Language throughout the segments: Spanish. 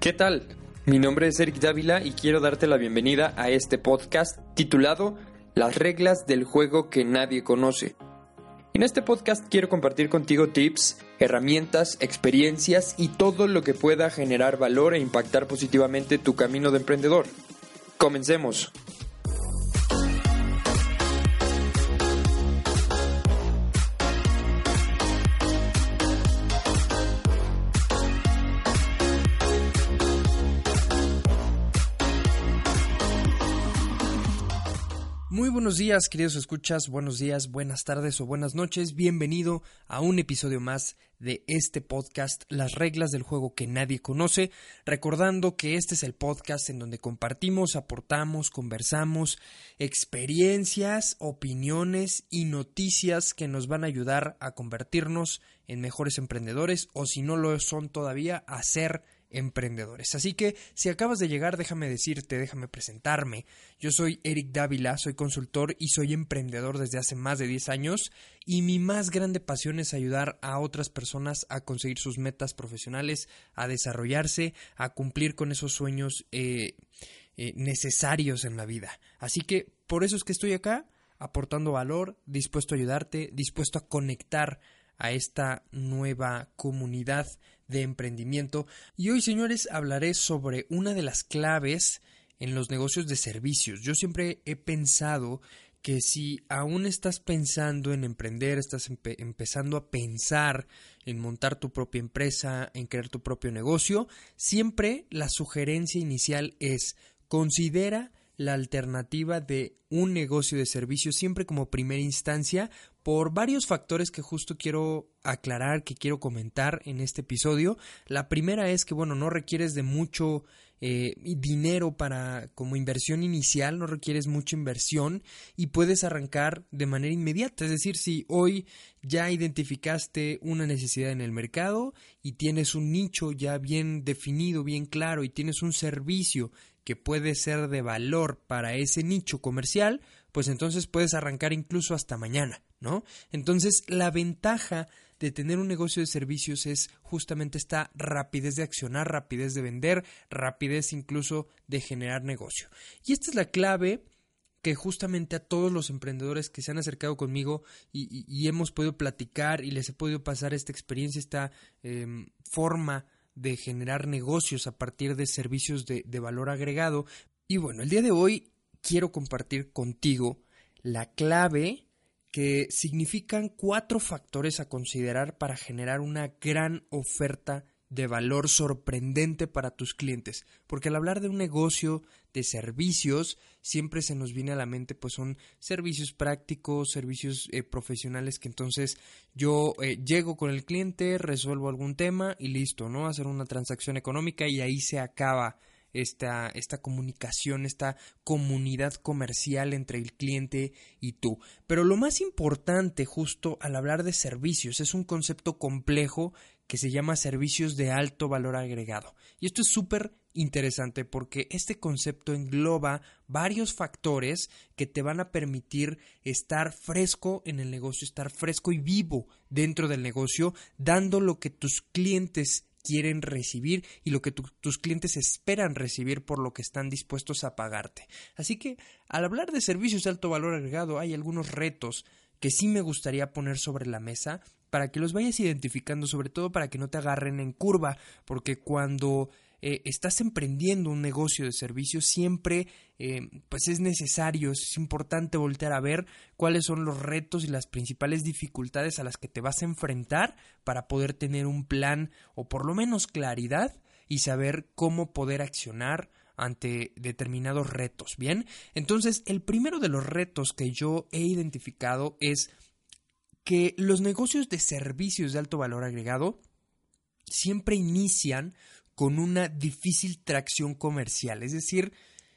¿Qué tal? Mi nombre es Eric Dávila y quiero darte la bienvenida a este podcast titulado Las reglas del juego que nadie conoce. En este podcast quiero compartir contigo tips, herramientas, experiencias y todo lo que pueda generar valor e impactar positivamente tu camino de emprendedor. Comencemos. Días, queridos escuchas, buenos días, buenas tardes o buenas noches. Bienvenido a un episodio más de este podcast, Las reglas del juego que nadie conoce. Recordando que este es el podcast en donde compartimos, aportamos, conversamos experiencias, opiniones y noticias que nos van a ayudar a convertirnos en mejores emprendedores o si no lo son todavía, a ser emprendedores. Así que si acabas de llegar, déjame decirte, déjame presentarme. Yo soy Eric Dávila, soy consultor y soy emprendedor desde hace más de 10 años y mi más grande pasión es ayudar a otras personas a conseguir sus metas profesionales, a desarrollarse, a cumplir con esos sueños eh, eh, necesarios en la vida. Así que por eso es que estoy acá aportando valor, dispuesto a ayudarte, dispuesto a conectar a esta nueva comunidad de emprendimiento. Y hoy, señores, hablaré sobre una de las claves en los negocios de servicios. Yo siempre he pensado que si aún estás pensando en emprender, estás empezando a pensar en montar tu propia empresa, en crear tu propio negocio, siempre la sugerencia inicial es considera la alternativa de un negocio de servicios siempre como primera instancia por varios factores que justo quiero aclarar, que quiero comentar en este episodio. La primera es que, bueno, no requieres de mucho eh, dinero para como inversión inicial, no requieres mucha inversión y puedes arrancar de manera inmediata. Es decir, si hoy ya identificaste una necesidad en el mercado y tienes un nicho ya bien definido, bien claro y tienes un servicio que puede ser de valor para ese nicho comercial, pues entonces puedes arrancar incluso hasta mañana, ¿no? Entonces la ventaja de tener un negocio de servicios es justamente esta rapidez de accionar, rapidez de vender, rapidez incluso de generar negocio. Y esta es la clave que justamente a todos los emprendedores que se han acercado conmigo y, hemos podido platicar y les he podido pasar esta experiencia, esta em, forma de generar negocios a partir de servicios de, de valor agregado. Y bueno, el día de hoy quiero compartir contigo la clave que significan cuatro factores a considerar para generar una gran oferta de valor sorprendente para tus clientes, porque al hablar de un negocio de servicios siempre se nos viene a la mente pues son servicios prácticos, servicios eh, profesionales que entonces yo eh, llego con el cliente, resuelvo algún tema y listo, ¿no? Hacer una transacción económica y ahí se acaba esta, esta comunicación, esta comunidad comercial entre el cliente y tú. Pero lo más importante justo al hablar de servicios es un concepto complejo que se llama servicios de alto valor agregado. Y esto es súper interesante porque este concepto engloba varios factores que te van a permitir estar fresco en el negocio, estar fresco y vivo dentro del negocio, dando lo que tus clientes quieren recibir y lo que tus clientes esperan recibir por lo que están dispuestos a pagarte. Así que al hablar de servicios de alto valor agregado hay algunos retos que sí me gustaría poner sobre la mesa para que los vayas identificando, sobre todo para que no te agarren en curva, porque cuando eh, estás emprendiendo un negocio de servicios, siempre eh, pues es necesario, es importante voltear a ver cuáles son los retos y las principales dificultades a las que te vas a enfrentar para poder tener un plan o por lo menos claridad y saber cómo poder accionar ante determinados retos. Bien, entonces el primero de los retos que yo he identificado es que los negocios de servicios de alto valor agregado siempre inician con una difícil tracción comercial, es decir,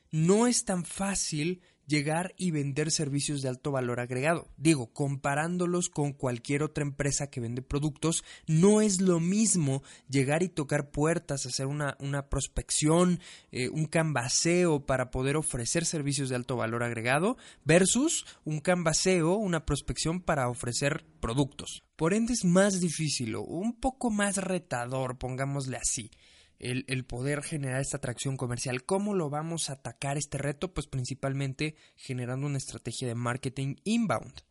no es tan fácil llegar y vender servicios de alto valor agregado. Digo, comparándolos con cualquier otra empresa que vende productos, no es lo mismo llegar y tocar puertas, hacer una, una prospección, eh, un canvaseo para poder ofrecer servicios de alto valor agregado, versus un canvaseo, una prospección para ofrecer productos. Por ende es más difícil o un poco más retador, pongámosle así el, poder generar esta atracción comercial. ¿Cómo lo vamos a atacar este reto? Pues principalmente generando una estrategia de marketing inbound.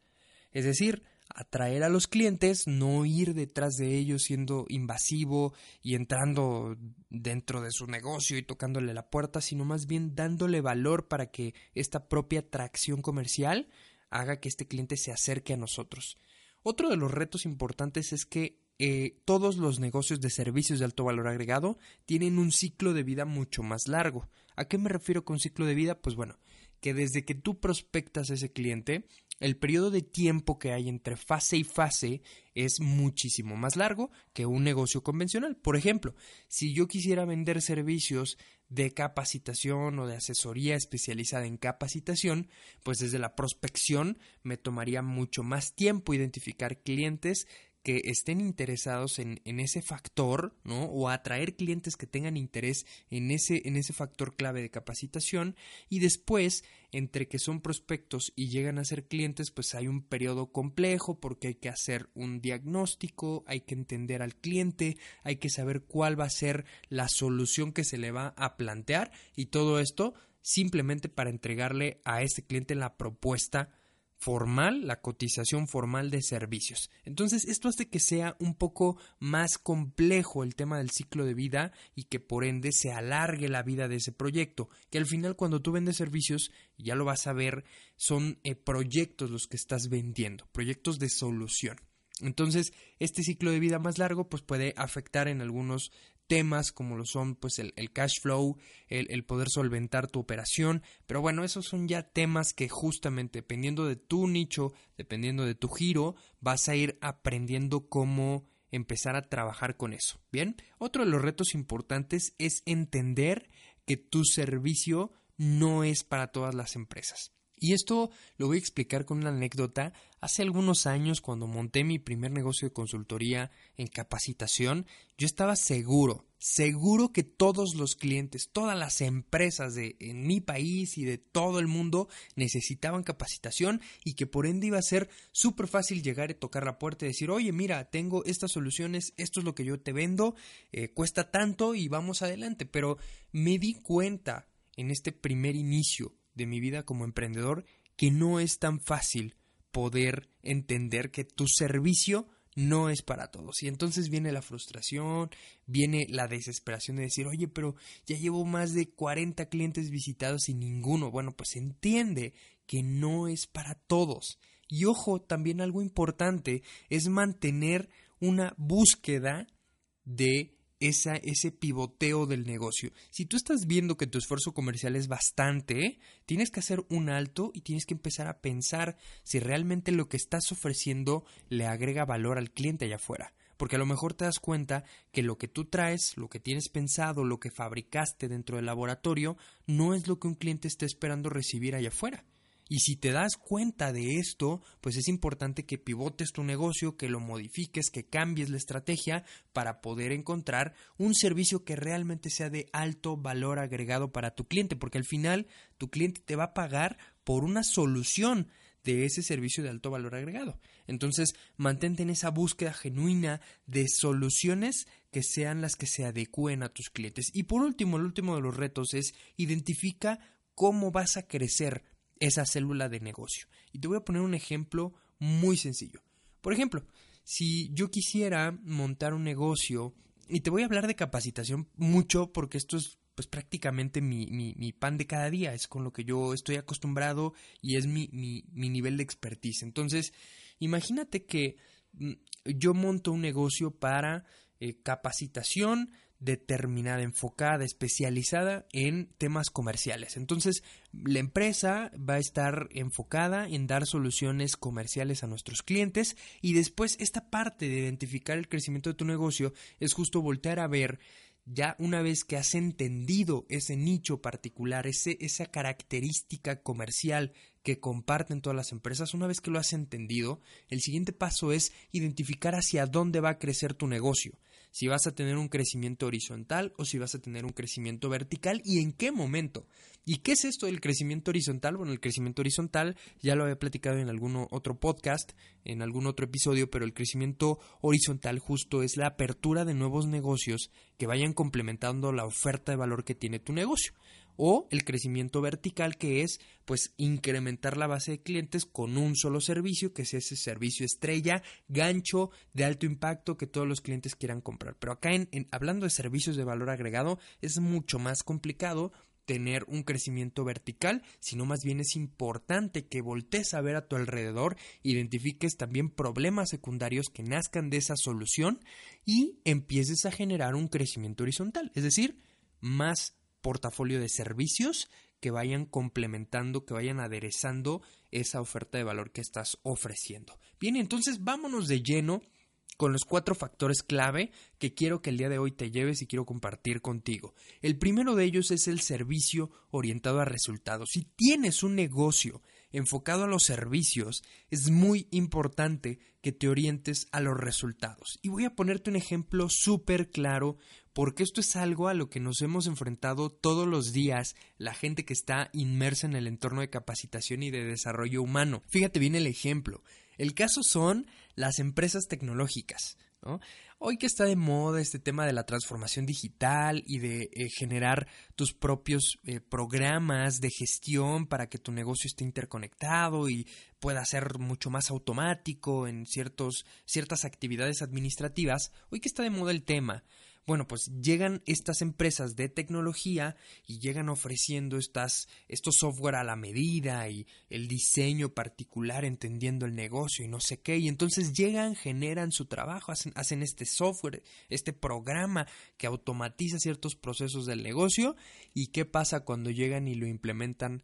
Es decir, atraer a los clientes, no ir detrás de ellos siendo invasivo y entrando dentro de su negocio y tocándole la puerta, sino más bien dándole valor para que esta propia atracción comercial haga que este cliente se acerque a nosotros. Otro de los retos importantes es que eh, todos los negocios de servicios de alto valor agregado tienen un ciclo de vida mucho más largo. ¿A qué me refiero con ciclo de vida? Pues bueno, que desde que tú prospectas a ese cliente, el periodo de tiempo que hay entre fase y fase es muchísimo más largo que un negocio convencional. Por ejemplo, si yo quisiera vender servicios de capacitación o de asesoría especializada en capacitación, pues desde la prospección me tomaría mucho más tiempo identificar clientes que estén interesados en, en, ese factor, ¿no? O atraer clientes que tengan interés en ese, en ese factor clave de capacitación. Y después, entre que son prospectos y llegan a ser clientes, pues hay un periodo complejo porque hay que hacer un diagnóstico, hay que entender al cliente, hay que saber cuál va a ser la solución que se le va a plantear y todo esto simplemente para entregarle a este cliente la propuesta formal, la cotización formal de servicios. Entonces, esto hace que sea un poco más complejo el tema del ciclo de vida y que por ende se alargue la vida de ese proyecto, que al final cuando tú vendes servicios, ya lo vas a ver, son eh, proyectos los que estás vendiendo, proyectos de solución. Entonces, este ciclo de vida más largo pues puede afectar en algunos temas como lo son pues el, cash flow, el, poder solventar tu operación, pero bueno, esos son ya temas que justamente dependiendo de tu nicho, dependiendo de tu giro, vas a ir aprendiendo cómo empezar a trabajar con eso. Bien, otro de los retos importantes es entender que tu servicio no es para todas las empresas. Y esto lo voy a explicar con una anécdota. Hace algunos años, cuando monté mi primer negocio de consultoría en capacitación, yo estaba seguro, seguro que todos los clientes, todas las empresas de en mi país y de todo el mundo necesitaban capacitación y que por ende iba a ser súper fácil llegar y tocar la puerta y decir, oye, mira, tengo estas soluciones, esto es lo que yo te vendo, eh, cuesta tanto y vamos adelante. Pero me di cuenta en este primer inicio de mi vida como emprendedor que no es tan fácil poder entender que tu servicio no es para todos. Y entonces viene la frustración, viene la desesperación de decir, oye, pero ya llevo más de 40 clientes visitados y ninguno. Bueno, pues entiende que no es para todos. Y ojo, también algo importante es mantener una búsqueda de ese pivoteo del negocio. Si tú estás viendo que tu esfuerzo comercial es bastante, tienes que hacer un alto y tienes que empezar a pensar si realmente lo que estás ofreciendo le agrega valor al cliente allá afuera. Porque a lo mejor te das cuenta que lo que tú traes, lo que tienes pensado, lo que fabricaste dentro del laboratorio, no es lo que un cliente está esperando recibir allá afuera. Y si te das cuenta de esto, pues es importante que pivotes tu negocio, que lo modifiques, que cambies la estrategia para poder encontrar un servicio que realmente sea de alto valor agregado para tu cliente, porque al final tu cliente te va a pagar por una solución de ese servicio de alto valor agregado. Entonces, mantente en esa búsqueda genuina de soluciones que sean las que se adecúen a tus clientes. Y por último, el último de los retos es identifica cómo vas a crecer esa célula de negocio. Y te voy a poner un ejemplo muy sencillo. Por ejemplo, si yo quisiera montar un negocio, y te voy a hablar de capacitación mucho porque esto es pues prácticamente mi, mi, pan de cada día, es con lo que yo estoy acostumbrado y es mi, mi nivel de expertise. Entonces, imagínate que mm, yo monto un negocio para eh, capacitación determinada, enfocada, especializada en temas comerciales. Entonces, la empresa va a estar enfocada en dar soluciones comerciales a nuestros clientes y después esta parte de identificar el crecimiento de tu negocio es justo voltear a ver ya una vez que has entendido ese nicho particular, ese, esa característica comercial que comparten todas las empresas, una vez que lo has entendido, el siguiente paso es identificar hacia dónde va a crecer tu negocio. Si vas a tener un crecimiento horizontal o si vas a tener un crecimiento vertical y en qué momento. ¿Y qué es esto del crecimiento horizontal? Bueno, el crecimiento horizontal ya lo había platicado en algún otro podcast, en algún otro episodio, pero el crecimiento horizontal justo es la apertura de nuevos negocios que vayan complementando la oferta de valor que tiene tu negocio o el crecimiento vertical que es pues incrementar la base de clientes con un solo servicio que es ese servicio estrella gancho de alto impacto que todos los clientes quieran comprar. Pero acá en, hablando de servicios de valor agregado es mucho más complicado tener un crecimiento vertical, sino más bien es importante que voltees a ver a tu alrededor, identifiques también problemas secundarios que nazcan de esa solución y empieces a generar un crecimiento horizontal, es decir, más portafolio de servicios que vayan complementando, que vayan aderezando esa oferta de valor que estás ofreciendo. Bien, entonces vámonos de lleno con los cuatro factores clave que quiero que el día de hoy te lleves y quiero compartir contigo. El primero de ellos es el servicio orientado a resultados. Si tienes un negocio enfocado a los servicios, es muy importante que te orientes a los resultados. Y voy a ponerte un ejemplo súper claro porque esto es algo a lo que nos hemos enfrentado todos los días la gente que está inmersa en el entorno de capacitación y de desarrollo humano. Fíjate bien el ejemplo. El caso son las empresas tecnológicas. Hoy que está de moda este tema de la transformación digital y de eh, generar tus propios eh, programas de gestión para que tu negocio esté interconectado y pueda ser mucho más automático en ciertas actividades administrativas, hoy que está de moda el tema, bueno, pues llegan estas empresas de tecnología y llegan ofreciendo estas, estos software a la medida y el diseño particular entendiendo el negocio y no sé qué. Y entonces llegan, generan su trabajo, hacen, hacen este software, este programa que automatiza ciertos procesos del negocio. ¿Y qué pasa cuando llegan y lo implementan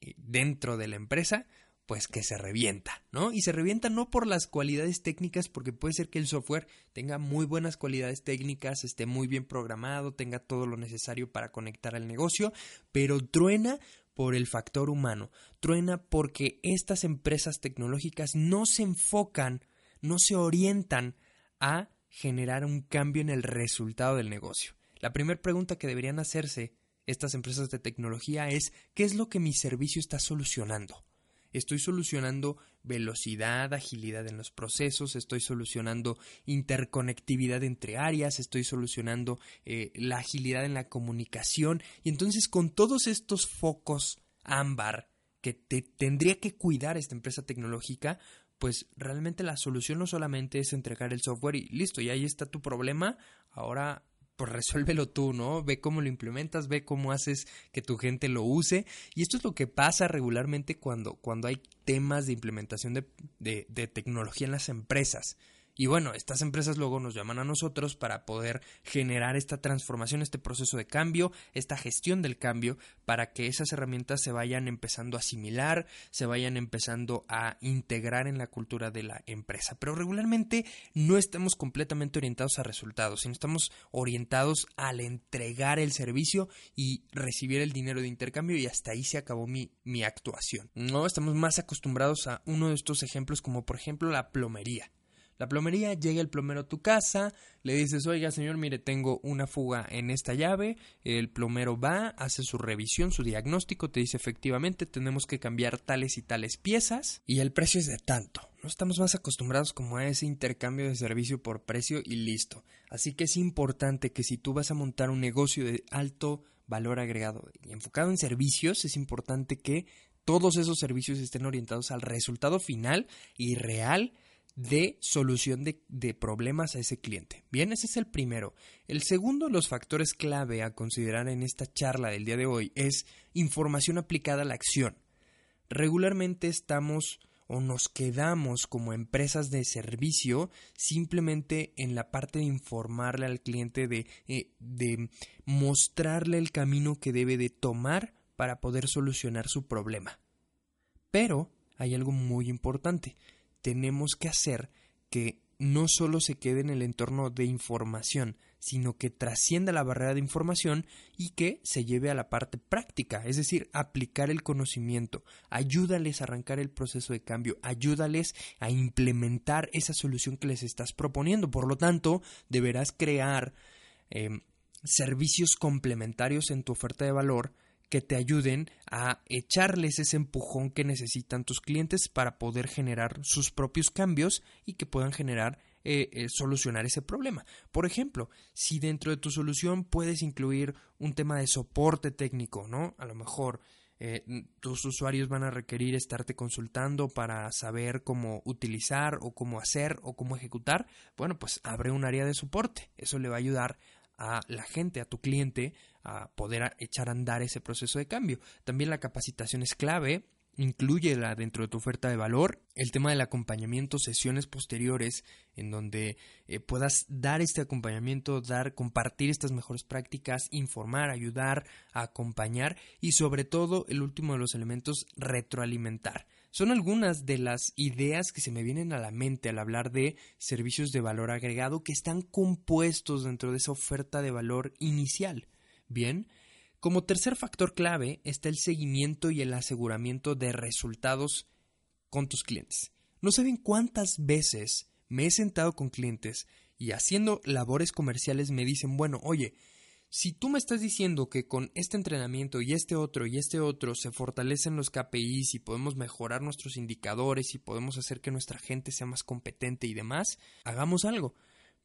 eh, dentro de la empresa? Pues que se revienta, ¿no? Y se revienta no por las cualidades técnicas, porque puede ser que el software tenga muy buenas cualidades técnicas, esté muy bien programado, tenga todo lo necesario para conectar al negocio, pero truena por el factor humano, truena porque estas empresas tecnológicas no se enfocan, no se orientan a generar un cambio en el resultado del negocio. La primera pregunta que deberían hacerse estas empresas de tecnología es ¿qué es lo que mi servicio está solucionando? Estoy solucionando velocidad, agilidad en los procesos, estoy solucionando interconectividad entre áreas, estoy solucionando eh, la agilidad en la comunicación. Y entonces con todos estos focos ámbar que te tendría que cuidar esta empresa tecnológica, pues realmente la solución no solamente es entregar el software y listo, y ahí está tu problema, ahora pues resuélvelo tú, ¿no? Ve cómo lo implementas, ve cómo haces que tu gente lo use. Y esto es lo que pasa regularmente cuando, cuando hay temas de implementación de, de, de tecnología en las empresas. Y bueno, estas empresas luego nos llaman a nosotros para poder generar esta transformación, este proceso de cambio, esta gestión del cambio, para que esas herramientas se vayan empezando a asimilar, se vayan empezando a integrar en la cultura de la empresa. Pero regularmente no estamos completamente orientados a resultados, sino estamos orientados al entregar el servicio y recibir el dinero de intercambio y hasta ahí se acabó mi, mi actuación. No estamos más acostumbrados a uno de estos ejemplos como por ejemplo la plomería. La plomería, llega el plomero a tu casa, le dices, oiga señor, mire, tengo una fuga en esta llave, el plomero va, hace su revisión, su diagnóstico, te dice efectivamente tenemos que cambiar tales y tales piezas y el precio es de tanto. No estamos más acostumbrados como a ese intercambio de servicio por precio y listo. Así que es importante que si tú vas a montar un negocio de alto valor agregado y enfocado en servicios, es importante que todos esos servicios estén orientados al resultado final y real de solución de, problemas a ese cliente. Bien, ese es el primero. El segundo de los factores clave a considerar en esta charla del día de hoy es información aplicada a la acción. Regularmente estamos o nos quedamos como empresas de servicio simplemente en la parte de informarle al cliente, de, eh, de mostrarle el camino que debe de tomar para poder solucionar su problema. Pero hay algo muy importante tenemos que hacer que no solo se quede en el entorno de información, sino que trascienda la barrera de información y que se lleve a la parte práctica, es decir, aplicar el conocimiento. Ayúdales a arrancar el proceso de cambio, ayúdales a implementar esa solución que les estás proponiendo. Por lo tanto, deberás crear em, servicios complementarios en tu oferta de valor que te ayuden a echarles ese empujón que necesitan tus clientes para poder generar sus propios cambios y que puedan generar eh, eh, solucionar ese problema. Por ejemplo, si dentro de tu solución puedes incluir un tema de soporte técnico, ¿no? A lo mejor eh, tus usuarios van a requerir estarte consultando para saber cómo utilizar o cómo hacer o cómo ejecutar, bueno, pues abre un área de soporte. Eso le va a ayudar a la gente, a tu cliente, a poder echar a andar ese proceso de cambio. También la capacitación es clave, incluyela dentro de tu oferta de valor. El tema del acompañamiento, sesiones posteriores en donde eh, puedas dar este acompañamiento, dar, compartir estas mejores prácticas, informar, ayudar, acompañar y sobre todo el último de los elementos, retroalimentar. Son algunas de las ideas que se me vienen a la mente al hablar de servicios de valor agregado que están compuestos dentro de esa oferta de valor inicial. Bien, como tercer factor clave está el seguimiento y el aseguramiento de resultados con tus clientes. No saben cuántas veces me he sentado con clientes y haciendo labores comerciales me dicen, bueno, oye, si tú me estás diciendo que con este entrenamiento y este otro y este otro se fortalecen los KPIs y podemos mejorar nuestros indicadores y podemos hacer que nuestra gente sea más competente y demás, hagamos algo.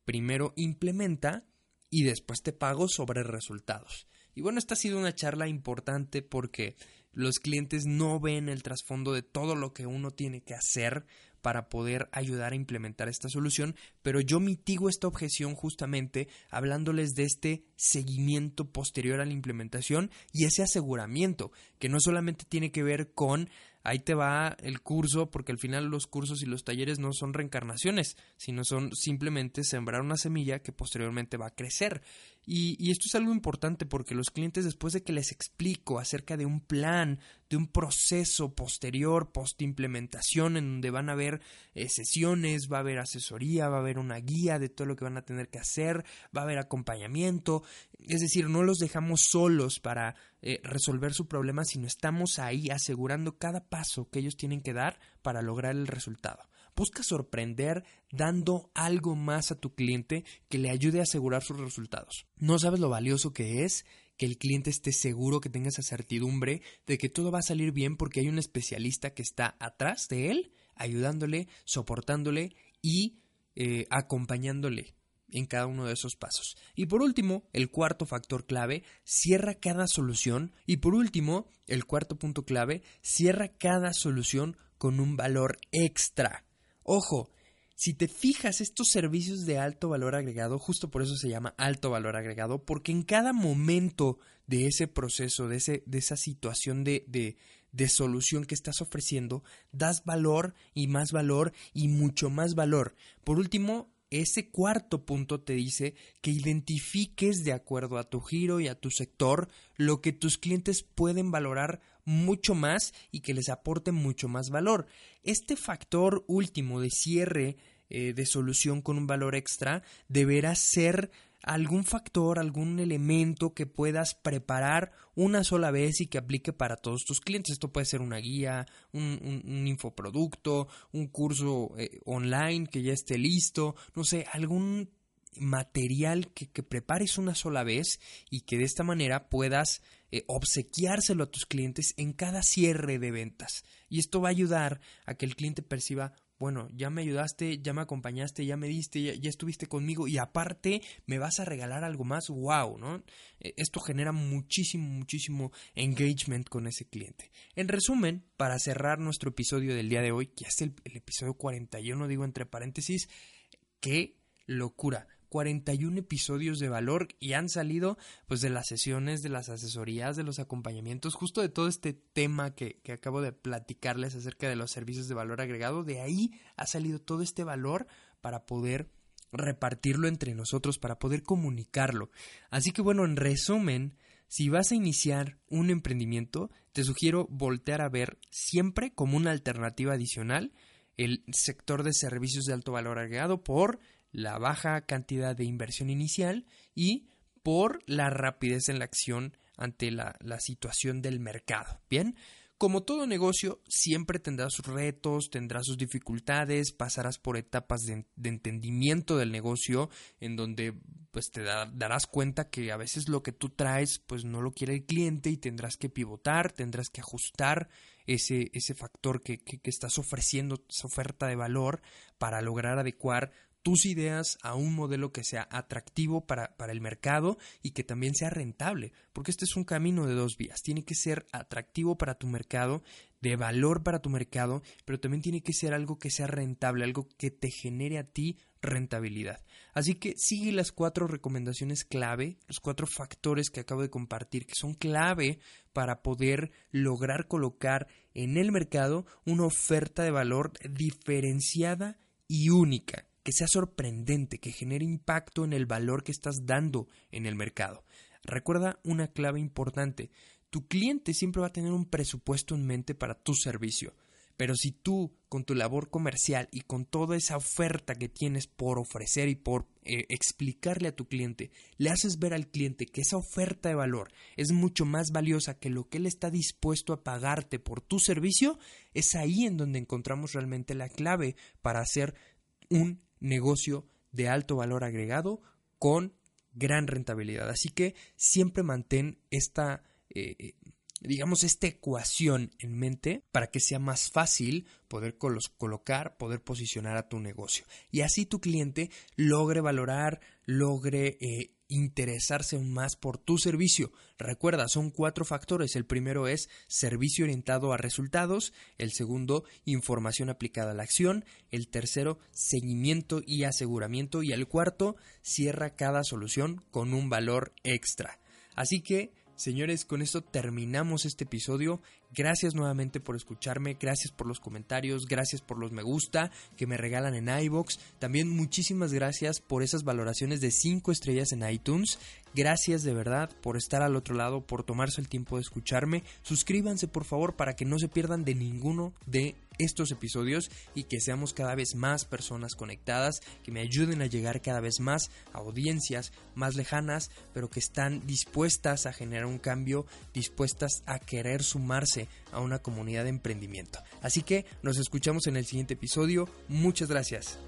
Primero implementa y después te pago sobre resultados. Y bueno, esta ha sido una charla importante porque los clientes no ven el trasfondo de todo lo que uno tiene que hacer para poder ayudar a implementar esta solución, pero yo mitigo esta objeción justamente hablándoles de este seguimiento posterior a la implementación y ese aseguramiento, que no solamente tiene que ver con ahí te va el curso, porque al final los cursos y los talleres no son reencarnaciones, sino son simplemente sembrar una semilla que posteriormente va a crecer. Y, esto es algo importante porque los clientes después de que les explico acerca de un plan, un proceso posterior, post implementación, en donde van a haber eh, sesiones, va a haber asesoría, va a haber una guía de todo lo que van a tener que hacer, va a haber acompañamiento, es decir, no los dejamos solos para eh, resolver su problema, sino estamos ahí asegurando cada paso que ellos tienen que dar para lograr el resultado. Busca sorprender dando algo más a tu cliente que le ayude a asegurar sus resultados. No sabes lo valioso que es que el cliente esté seguro, que tenga esa certidumbre de que todo va a salir bien porque hay un especialista que está atrás de él, ayudándole, soportándole y eh, acompañándole en cada uno de esos pasos. Y por último, el cuarto factor clave, cierra cada solución. Y por último, el cuarto punto clave, cierra cada solución con un valor extra. Ojo, si te fijas, estos servicios de alto valor agregado, justo por eso se llama alto valor agregado, porque en cada momento de ese proceso, de, ese, de esa situación de, de, de solución que estás ofreciendo, das valor y más valor y mucho más valor. Por último, ese cuarto punto te dice que identifiques de acuerdo a tu giro y a tu sector lo que tus clientes pueden valorar mucho más y que les aporte mucho más valor. Este factor último de cierre eh, de solución con un valor extra deberá ser algún factor, algún elemento que puedas preparar una sola vez y que aplique para todos tus clientes. Esto puede ser una guía, un, infoproducto, un curso eh, online que ya esté listo, no sé, algún material que, prepares una sola vez y que de esta manera puedas eh, obsequiárselo a tus clientes en cada cierre de ventas. Y esto va a ayudar a que el cliente perciba, bueno, ya me ayudaste, ya me acompañaste, ya me diste, ya, estuviste conmigo y aparte me vas a regalar algo más, wow, ¿no? E, esto genera muchísimo, muchísimo engagement con ese cliente. En resumen, para cerrar nuestro episodio del día de hoy, que es el, el episodio 41, digo entre paréntesis, qué locura. 41 episodios de valor y han salido pues de las sesiones, de las asesorías, de los acompañamientos, justo de todo este tema que, que acabo de platicarles acerca de los servicios de valor agregado. De ahí ha salido todo este valor para poder repartirlo entre nosotros, para poder comunicarlo. Así que bueno, en resumen, si vas a iniciar un emprendimiento, te sugiero voltear a ver siempre como una alternativa adicional el sector de servicios de alto valor agregado por la baja cantidad de inversión inicial y por la rapidez en la acción ante la, la situación del mercado. Bien, como todo negocio, siempre tendrá sus retos, tendrá sus dificultades, pasarás por etapas de, entendimiento del negocio, en donde pues te darás cuenta que a veces lo que tú traes pues no lo quiere el cliente y tendrás que pivotar, tendrás que ajustar ese, ese factor que, que estás ofreciendo, esa oferta de valor para lograr adecuar tus ideas a un modelo que sea atractivo para, para, el mercado y que también sea rentable, porque este es un camino de dos vías. Tiene que ser atractivo para tu mercado, de valor para tu mercado, pero también tiene que ser algo que sea rentable, algo que te genere a ti rentabilidad. Así que sigue las cuatro recomendaciones clave, los cuatro factores que acabo de compartir, que son clave para poder lograr colocar en el mercado una oferta de valor diferenciada y única que sea sorprendente, que genere impacto en el valor que estás dando en el mercado. Recuerda una clave importante, tu cliente siempre va a tener un presupuesto en mente para tu servicio. Pero si tú, con tu labor comercial y con toda esa oferta que tienes por ofrecer y por eh, explicarle a tu cliente, le haces ver al cliente que esa oferta de valor es mucho más valiosa que lo que él está dispuesto a pagarte por tu servicio, es ahí en donde encontramos realmente la clave para hacer un negocio de alto valor agregado con gran rentabilidad. Así que siempre mantén esta, eh, digamos, esta ecuación en mente para que sea más fácil poder colocar, poder posicionar a tu negocio. Y así tu cliente logre valorar, logre eh, interesarse más por tu servicio. Recuerda, son cuatro factores. El primero es servicio orientado a resultados, el segundo, información aplicada a la acción, el tercero, seguimiento y aseguramiento y el cuarto, cierra cada solución con un valor extra. Así que Señores, con esto terminamos este episodio. Gracias nuevamente por escucharme, gracias por los comentarios, gracias por los me gusta que me regalan en iBox. También muchísimas gracias por esas valoraciones de 5 estrellas en iTunes. Gracias de verdad por estar al otro lado, por tomarse el tiempo de escucharme. Suscríbanse por favor para que no se pierdan de ninguno de estos episodios y que seamos cada vez más personas conectadas, que me ayuden a llegar cada vez más a audiencias más lejanas, pero que están dispuestas a generar un cambio, dispuestas a querer sumarse a una comunidad de emprendimiento. Así que nos escuchamos en el siguiente episodio. Muchas gracias.